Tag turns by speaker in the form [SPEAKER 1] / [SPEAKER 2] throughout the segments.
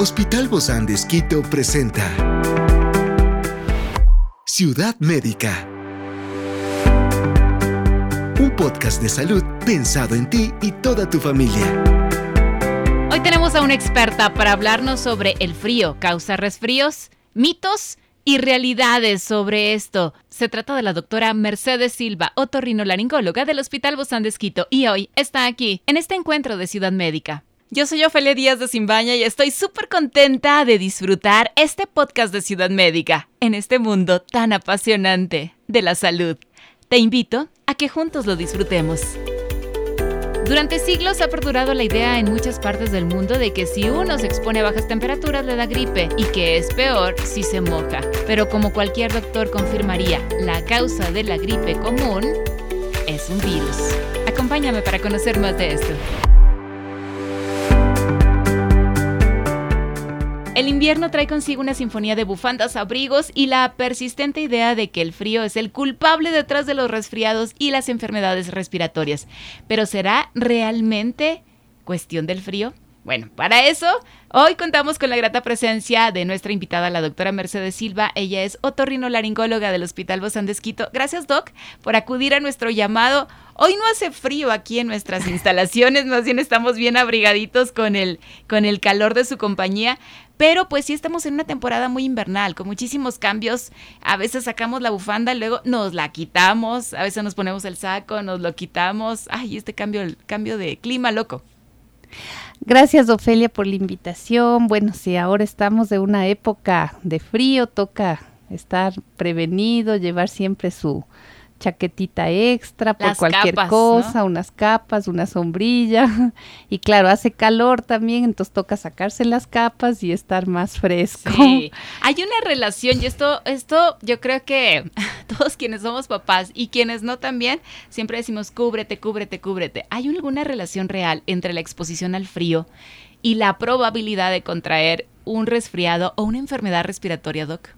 [SPEAKER 1] Hospital Bozán de Esquito presenta Ciudad Médica. Un podcast de salud pensado en ti y toda tu familia.
[SPEAKER 2] Hoy tenemos a una experta para hablarnos sobre el frío, causa resfríos, mitos y realidades sobre esto. Se trata de la doctora Mercedes Silva, otorrinolaringóloga del Hospital Bozán de y hoy está aquí, en este encuentro de Ciudad Médica. Yo soy Ofelia Díaz de Simbaña y estoy súper contenta de disfrutar este podcast de Ciudad Médica en este mundo tan apasionante de la salud. Te invito a que juntos lo disfrutemos. Durante siglos ha perdurado la idea en muchas partes del mundo de que si uno se expone a bajas temperaturas le da gripe y que es peor si se moja. Pero como cualquier doctor confirmaría, la causa de la gripe común es un virus. Acompáñame para conocer más de esto. El invierno trae consigo una sinfonía de bufandas, abrigos y la persistente idea de que el frío es el culpable detrás de los resfriados y las enfermedades respiratorias. Pero ¿será realmente cuestión del frío? Bueno, para eso, hoy contamos con la grata presencia de nuestra invitada, la doctora Mercedes Silva. Ella es otorrinolaringóloga del Hospital Bozán de Esquito. Gracias, Doc, por acudir a nuestro llamado. Hoy no hace frío aquí en nuestras instalaciones, más bien estamos bien abrigaditos con el, con el calor de su compañía, pero pues sí estamos en una temporada muy invernal, con muchísimos cambios. A veces sacamos la bufanda, luego nos la quitamos, a veces nos ponemos el saco, nos lo quitamos. Ay, este cambio, el cambio de clima loco.
[SPEAKER 3] Gracias, Ofelia, por la invitación. Bueno, si ahora estamos de una época de frío, toca estar prevenido, llevar siempre su, chaquetita extra por cualquier cosa, unas capas, una sombrilla. Y claro, hace calor también, entonces toca sacarse las capas y estar más fresco.
[SPEAKER 2] Sí. Hay una relación y esto, esto yo creo que todos quienes somos papás y quienes no también, siempre decimos cúbrete, cúbrete, cúbrete. ¿Hay alguna relación real entre la exposición al frío y la probabilidad de contraer un resfriado o una enfermedad respiratoria, Doc?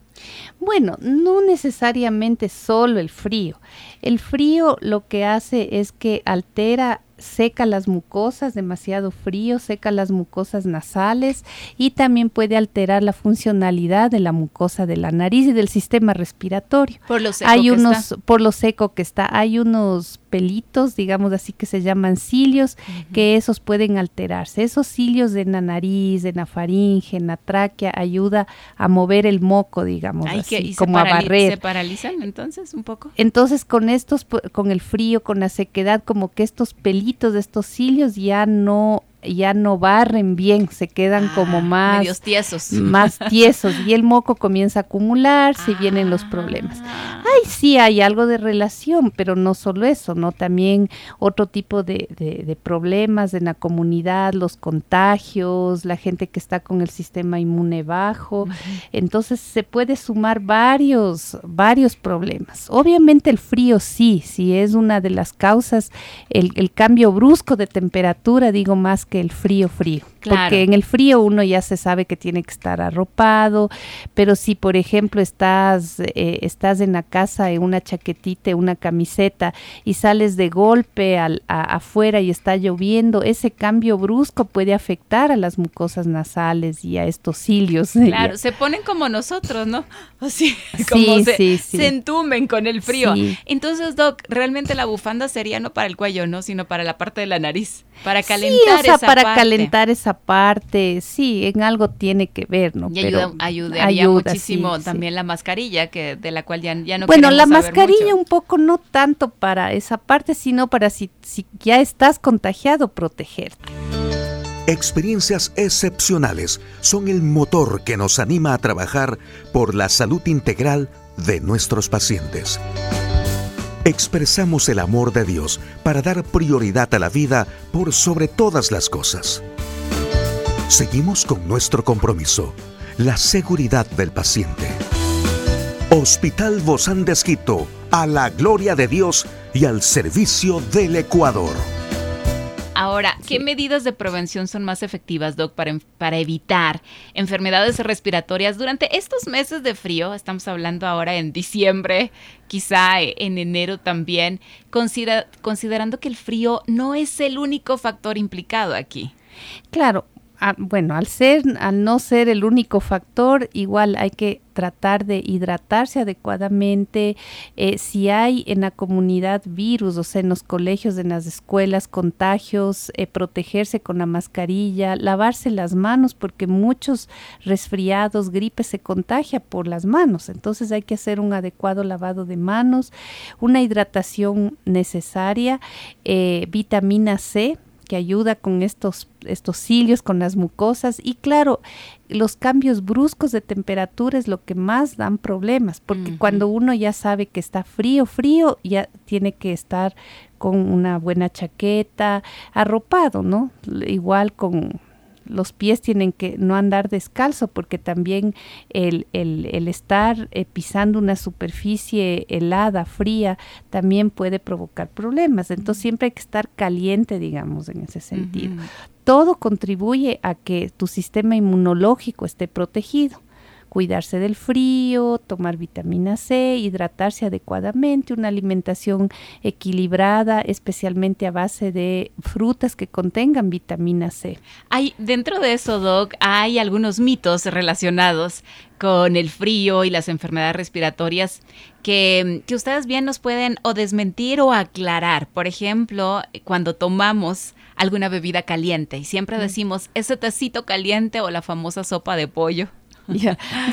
[SPEAKER 3] Bueno, no necesariamente solo el frío. El frío lo que hace es que altera seca las mucosas, demasiado frío, seca las mucosas nasales y también puede alterar la funcionalidad de la mucosa de la nariz y del sistema respiratorio.
[SPEAKER 2] Por lo seco
[SPEAKER 3] hay
[SPEAKER 2] que
[SPEAKER 3] unos,
[SPEAKER 2] está.
[SPEAKER 3] por lo seco que está, hay unos pelitos, digamos así, que se llaman cilios, que esos pueden alterarse. Esos cilios en la nariz, en la faringe, en la tráquea, ayuda a mover el moco, digamos
[SPEAKER 2] Ay,
[SPEAKER 3] así,
[SPEAKER 2] que, y
[SPEAKER 3] como a barrer.
[SPEAKER 2] ¿Se paralizan entonces un poco?
[SPEAKER 3] Entonces con estos, con el frío, con la sequedad, como que estos pelitos de estos cilios ya no, ya no barren bien, se quedan como
[SPEAKER 2] Ah,
[SPEAKER 3] más,
[SPEAKER 2] Medios tiesos.
[SPEAKER 3] más tiesos y el moco comienza a acumularse y vienen los problemas.
[SPEAKER 2] Ah.
[SPEAKER 3] Ay, sí hay algo de relación, pero no solo eso, ¿no? También otro tipo de, de- de problemas en la comunidad, los contagios, la gente que está con el sistema inmune bajo. Entonces se puede sumar varios, varios problemas. Obviamente el frío sí, sí es una de las causas, el, el cambio brusco de temperatura, digo más que el frío frío.
[SPEAKER 2] Claro.
[SPEAKER 3] Porque en el frío uno ya se sabe que tiene que estar arropado, pero si por ejemplo estás, eh, estás en la casa en una chaquetita, una camiseta y sales de golpe al, a- afuera y está lloviendo, ese cambio brusco puede afectar a las mucosas nasales y a estos cilios.
[SPEAKER 2] Claro, se ponen como nosotros, ¿no? Así, como
[SPEAKER 3] Sí,
[SPEAKER 2] se,
[SPEAKER 3] sí, sí.
[SPEAKER 2] se entumen con el frío. Entonces, Doc, realmente la bufanda sería no para el cuello, ¿no? Sino para la parte de la nariz, para
[SPEAKER 3] Sí,
[SPEAKER 2] calentar
[SPEAKER 3] o sea, para
[SPEAKER 2] parte.
[SPEAKER 3] calentar esa parte, sí, en algo tiene que ver, ¿no?
[SPEAKER 2] Y ayuda,
[SPEAKER 3] Pero
[SPEAKER 2] ayudaría
[SPEAKER 3] ayuda,
[SPEAKER 2] muchísimo
[SPEAKER 3] sí, sí.
[SPEAKER 2] también la mascarilla, que de la cual ya, ya no
[SPEAKER 3] bueno, la
[SPEAKER 2] saber
[SPEAKER 3] mascarilla
[SPEAKER 2] mucho.
[SPEAKER 3] un poco no tanto para esa parte, sino para si, si ya estás contagiado, protegerte.
[SPEAKER 1] Experiencias excepcionales son el motor que nos anima a trabajar por la salud integral de nuestros pacientes. Expresamos el amor de Dios para dar prioridad a la vida por sobre todas las cosas. Seguimos con nuestro compromiso, la seguridad del paciente. Hospital Bozán de Esquito, a la gloria de Dios y al servicio del Ecuador.
[SPEAKER 2] Ahora, ¿qué medidas de prevención son más efectivas, Doc, para, para evitar enfermedades respiratorias durante estos meses de frío? Estamos hablando ahora en diciembre, quizá en enero también, considera- considerando que el frío no es el único factor implicado aquí.
[SPEAKER 3] Claro, bueno, al ser, al no ser el único factor, igual hay que tratar de hidratarse adecuadamente. Eh, si hay en la comunidad virus, o sea, en los colegios, en las escuelas, contagios, eh, protegerse con la mascarilla, lavarse las manos, porque muchos resfriados, gripes se contagia por las manos. Entonces hay que hacer un adecuado lavado de manos, una hidratación necesaria, eh, vitamina C que ayuda con estos, estos cilios, con las mucosas. Y claro, los cambios bruscos de temperatura es lo que más dan problemas, porque cuando uno ya sabe que está frío, frío, ya tiene que estar con una buena chaqueta, arropado, ¿no? Igual con los pies tienen que no andar descalzo porque también el, estar eh, pisando una superficie helada, fría, también puede provocar problemas. Entonces siempre hay que estar caliente, digamos, en ese sentido. Todo contribuye a que tu sistema inmunológico esté protegido cuidarse del frío, tomar vitamina C, hidratarse adecuadamente, una alimentación equilibrada, especialmente a base de frutas que contengan vitamina C.
[SPEAKER 2] Hay dentro de eso, Doc, hay algunos mitos relacionados con el frío y las enfermedades respiratorias que, que ustedes bien nos pueden o desmentir o aclarar. Por ejemplo, cuando tomamos alguna bebida caliente y siempre decimos ese tecito caliente o la famosa sopa de pollo.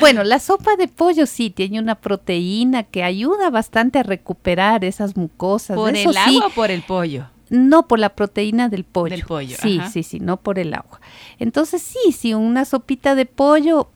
[SPEAKER 3] Bueno, la sopa de pollo sí tiene una proteína que ayuda bastante a recuperar esas mucosas.
[SPEAKER 2] ¿Por el agua o por el pollo?
[SPEAKER 3] No, por la proteína del pollo.
[SPEAKER 2] Del pollo.
[SPEAKER 3] Sí, sí, sí, no por el agua. Entonces sí, sí, una sopita de pollo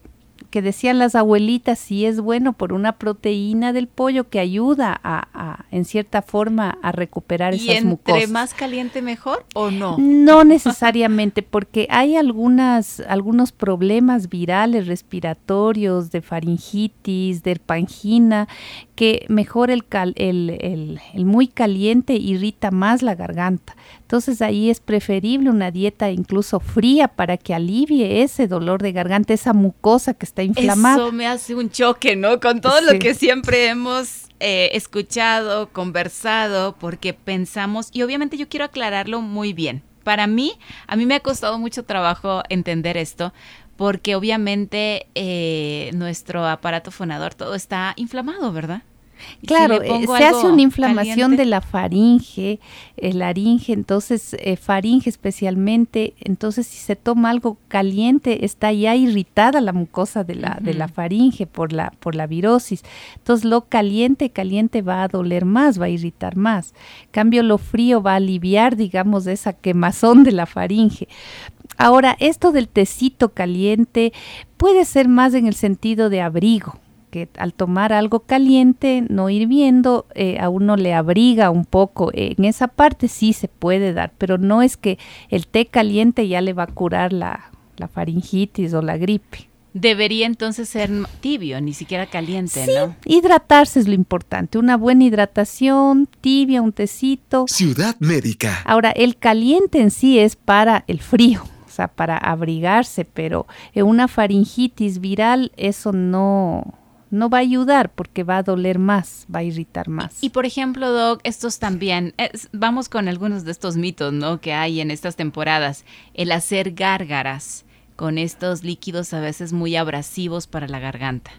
[SPEAKER 3] que decían las abuelitas, sí es bueno por una proteína del pollo que ayuda a, en cierta forma, a recuperar esas
[SPEAKER 2] ¿Y entre más caliente mejor o no?
[SPEAKER 3] No necesariamente, porque hay algunas, algunos problemas virales respiratorios, de faringitis, de pangina, que mejor el, el, el, muy caliente irrita más la garganta. Entonces ahí es preferible una dieta incluso fría para que alivie ese dolor de garganta, esa mucosa que está inflamada.
[SPEAKER 2] Eso me hace un choque, ¿no? Con todo lo que siempre hemos eh, escuchado, conversado, porque pensamos, y obviamente yo quiero aclararlo muy bien. Para mí, a mí me ha costado mucho trabajo entender esto, porque obviamente eh, nuestro aparato fonador todo está inflamado, ¿verdad?
[SPEAKER 3] Claro, eh, se hace una inflamación de la faringe, el laringe, entonces eh, faringe especialmente, entonces si se toma algo caliente está ya irritada la mucosa de la, de la faringe por la, por la virosis. Entonces lo caliente, caliente va a doler más, va a irritar más. Cambio lo frío va a aliviar, digamos, esa quemazón de la faringe. Ahora, esto del tecito caliente puede ser más en el sentido de abrigo que al tomar algo caliente, no hirviendo, eh, a uno le abriga un poco. En esa parte sí se puede dar, pero no es que el té caliente ya le va a curar la, faringitis o la gripe.
[SPEAKER 2] Debería entonces ser tibio, ni siquiera caliente,
[SPEAKER 3] sí,
[SPEAKER 2] ¿no?
[SPEAKER 3] Hidratarse es lo importante, una buena hidratación, tibia, un tecito.
[SPEAKER 1] Ciudad médica.
[SPEAKER 3] Ahora, el caliente en sí es para el frío, o sea, para abrigarse, pero en una faringitis viral eso no, no va a ayudar porque va a doler más, va a irritar más.
[SPEAKER 2] Y, por ejemplo, Doc, estos también, vamos con algunos de estos mitos, ¿no? Que hay en estas temporadas. El hacer gárgaras con estos líquidos a veces muy abrasivos para la garganta.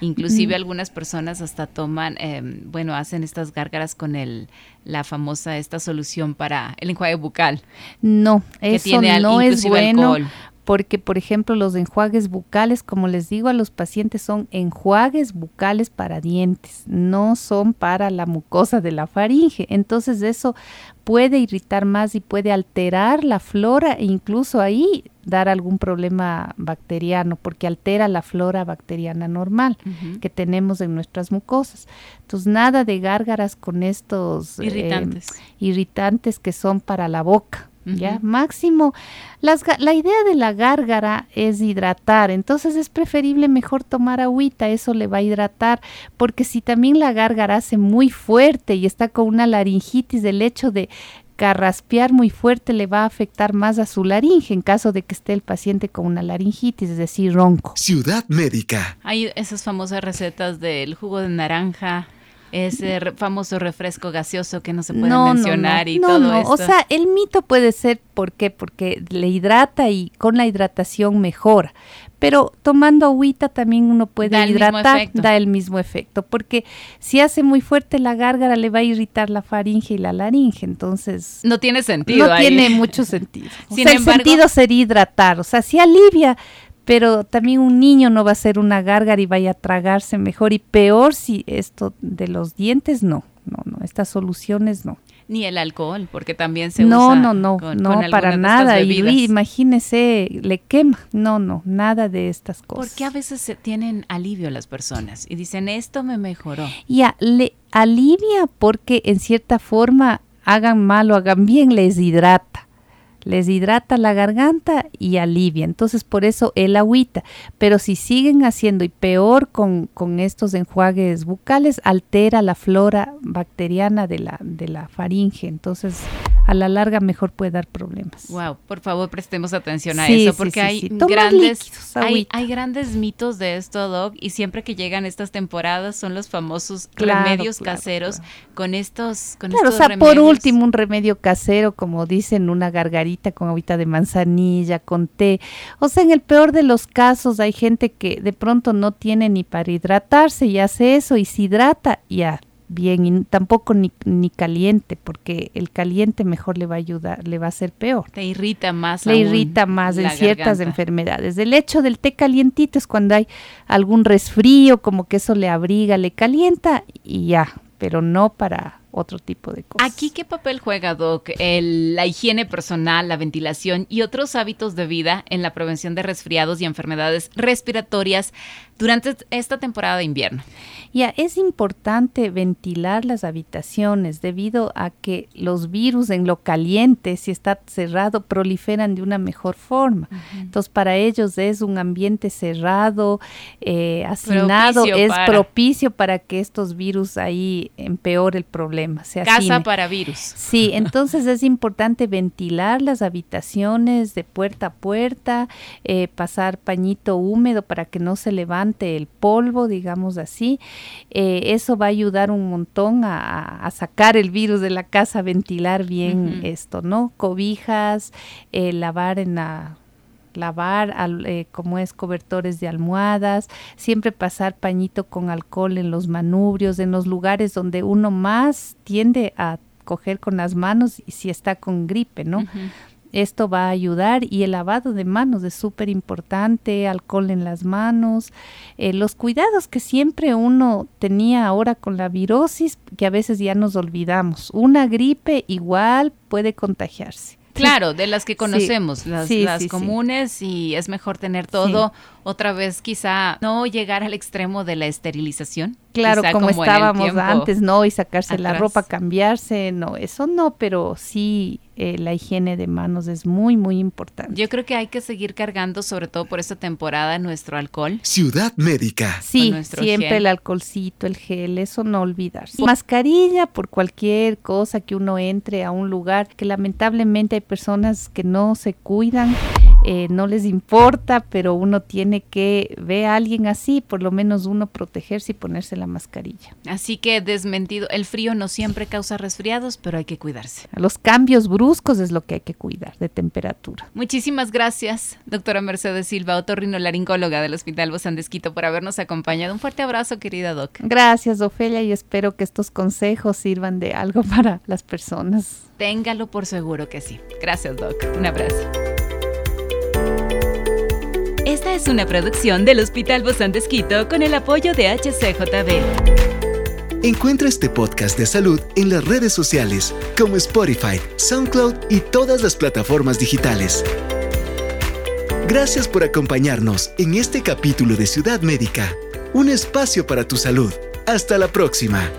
[SPEAKER 2] Inclusive mm. algunas personas hasta toman, em, bueno, hacen estas gárgaras con el, la famosa, esta solución para el enjuague bucal.
[SPEAKER 3] No, eso no es bueno porque, por ejemplo, los enjuagues bucales, como les digo a los pacientes, son enjuagues bucales para dientes, no son para la mucosa de la faringe. Entonces eso puede irritar más y puede alterar la flora e incluso ahí dar algún problema bacteriano, porque altera la flora bacteriana normal que tenemos en nuestras mucosas. Entonces, nada de gárgaras con estos
[SPEAKER 2] eh,
[SPEAKER 3] irritantes que son para la boca ¿ya? Máximo, la idea de la gárgara es hidratar, entonces es preferible mejor tomar agüita, eso le va a hidratar, porque si también la gárgara hace muy fuerte y está con una laringitis, el hecho de carraspear muy fuerte le va a afectar más a su laringe en caso de que esté el paciente con una laringitis, es decir, ronco.
[SPEAKER 1] Ciudad médica.
[SPEAKER 2] Hay esas famosas recetas del jugo de naranja ese famoso refresco gaseoso que no se puede mencionar y todo no.
[SPEAKER 3] O sea, el mito puede ser, ¿por qué? Porque le hidrata y con la hidratación mejora. Pero tomando agüita también uno puede hidratar, da el mismo efecto, porque si hace muy fuerte la gárgara le va a irritar la faringe y la laringe, entonces...
[SPEAKER 2] No tiene sentido.
[SPEAKER 3] No tiene mucho sentido. O sea, el sentido sería hidratar, o sea, si alivia, pero también un niño no va a ser una gárgara y vaya a tragarse mejor y peor si esto de los dientes no, no, no, estas soluciones no.
[SPEAKER 2] Ni el alcohol, porque también se
[SPEAKER 3] no, usa. No, no, no, no, para nada. Y imagínese, le quema. No, no, nada de estas cosas.
[SPEAKER 2] Porque a veces se tienen alivio las personas y dicen, esto me mejoró.
[SPEAKER 3] Ya, le alivia porque en cierta forma, hagan mal o hagan bien, les hidrata les hidrata la garganta y alivia. Entonces, por eso el agüita. Pero si siguen haciendo y peor con, con, estos enjuagues bucales, altera la flora bacteriana de la, de la faringe. Entonces, a la larga mejor puede dar problemas.
[SPEAKER 2] Wow, por favor prestemos atención a eso porque hay grandes hay, hay, grandes mitos de esto, Doc, y siempre que llegan estas temporadas son los famosos remedios caseros con estos con
[SPEAKER 3] claro,
[SPEAKER 2] o
[SPEAKER 3] sea, por último un remedio casero como dicen una gargarita con agüita de manzanilla, con té. O sea, en el peor de los casos hay gente que de pronto no tiene ni para hidratarse y hace eso y se hidrata y ya bien y tampoco ni, ni, caliente porque el caliente mejor le va a ayudar, le va a hacer peor.
[SPEAKER 2] Te irrita más.
[SPEAKER 3] Le irrita más en ciertas enfermedades. El hecho del té calientito es cuando hay algún resfrío, como que eso le abriga, le calienta y ya, pero no para otro tipo de cosas.
[SPEAKER 2] Aquí, ¿qué papel juega, Doc? El, la higiene personal, la ventilación y otros hábitos de vida en la prevención de resfriados y enfermedades respiratorias durante esta temporada de invierno.
[SPEAKER 3] Ya es importante ventilar las habitaciones debido a que los virus en lo caliente, si está cerrado, proliferan de una mejor forma. Entonces, para ellos es un ambiente cerrado, eh, hacinado, es propicio para que estos virus ahí empeore el problema.
[SPEAKER 2] Casa para virus.
[SPEAKER 3] Sí, entonces es importante ventilar las habitaciones de puerta a puerta, eh, pasar pañito húmedo para que no se levante el polvo, digamos así. Eh, eso va a ayudar un montón a, sacar el virus de la casa, ventilar bien esto, ¿no? Cobijas, eh, lavar en la lavar eh, como es cobertores de almohadas, siempre pasar pañito con alcohol en los manubrios, en los lugares donde uno más tiende a coger con las manos y si está con gripe, ¿no? Esto va a ayudar y el lavado de manos es súper importante, alcohol en las manos, eh, los cuidados que siempre uno tenía ahora con la virosis, que a veces ya nos olvidamos. Una gripe igual puede contagiarse.
[SPEAKER 2] Claro, de las que conocemos, las, comunes y es mejor tener todo otra vez quizá no llegar al extremo de la esterilización.
[SPEAKER 3] Claro, como, estábamos antes, ¿no? Y sacarse la ropa, cambiarse, no, eso no, pero sí eh, la higiene de manos es muy, muy importante.
[SPEAKER 2] Yo creo que hay que seguir cargando, sobre todo por esta temporada, nuestro alcohol.
[SPEAKER 1] Ciudad Médica.
[SPEAKER 3] Sí, siempre el alcoholcito, el gel, eso no olvidarse. Mascarilla por cualquier cosa que uno entre a un lugar, que lamentablemente hay personas que no se cuidan eh, no les importa, pero uno tiene que ver a alguien así, por lo menos uno protegerse y ponerse la mascarilla.
[SPEAKER 2] Así que desmentido, el frío no siempre causa resfriados, pero hay que cuidarse.
[SPEAKER 3] Los cambios bruscos es lo que hay que cuidar de temperatura.
[SPEAKER 2] Muchísimas gracias, doctora Mercedes Silva, otorrinolaringóloga del Hospital Bosandesquito, por habernos acompañado. Un fuerte abrazo, querida doc.
[SPEAKER 3] Gracias, Ofelia, y espero que estos consejos sirvan de algo para las personas.
[SPEAKER 2] Téngalo por seguro que sí. Gracias, doc. Un abrazo. Es una producción del Hospital de con el apoyo de HCJB.
[SPEAKER 1] Encuentra este podcast de salud en las redes sociales como Spotify, SoundCloud y todas las plataformas digitales. Gracias por acompañarnos en este capítulo de Ciudad Médica, un espacio para tu salud. Hasta la próxima.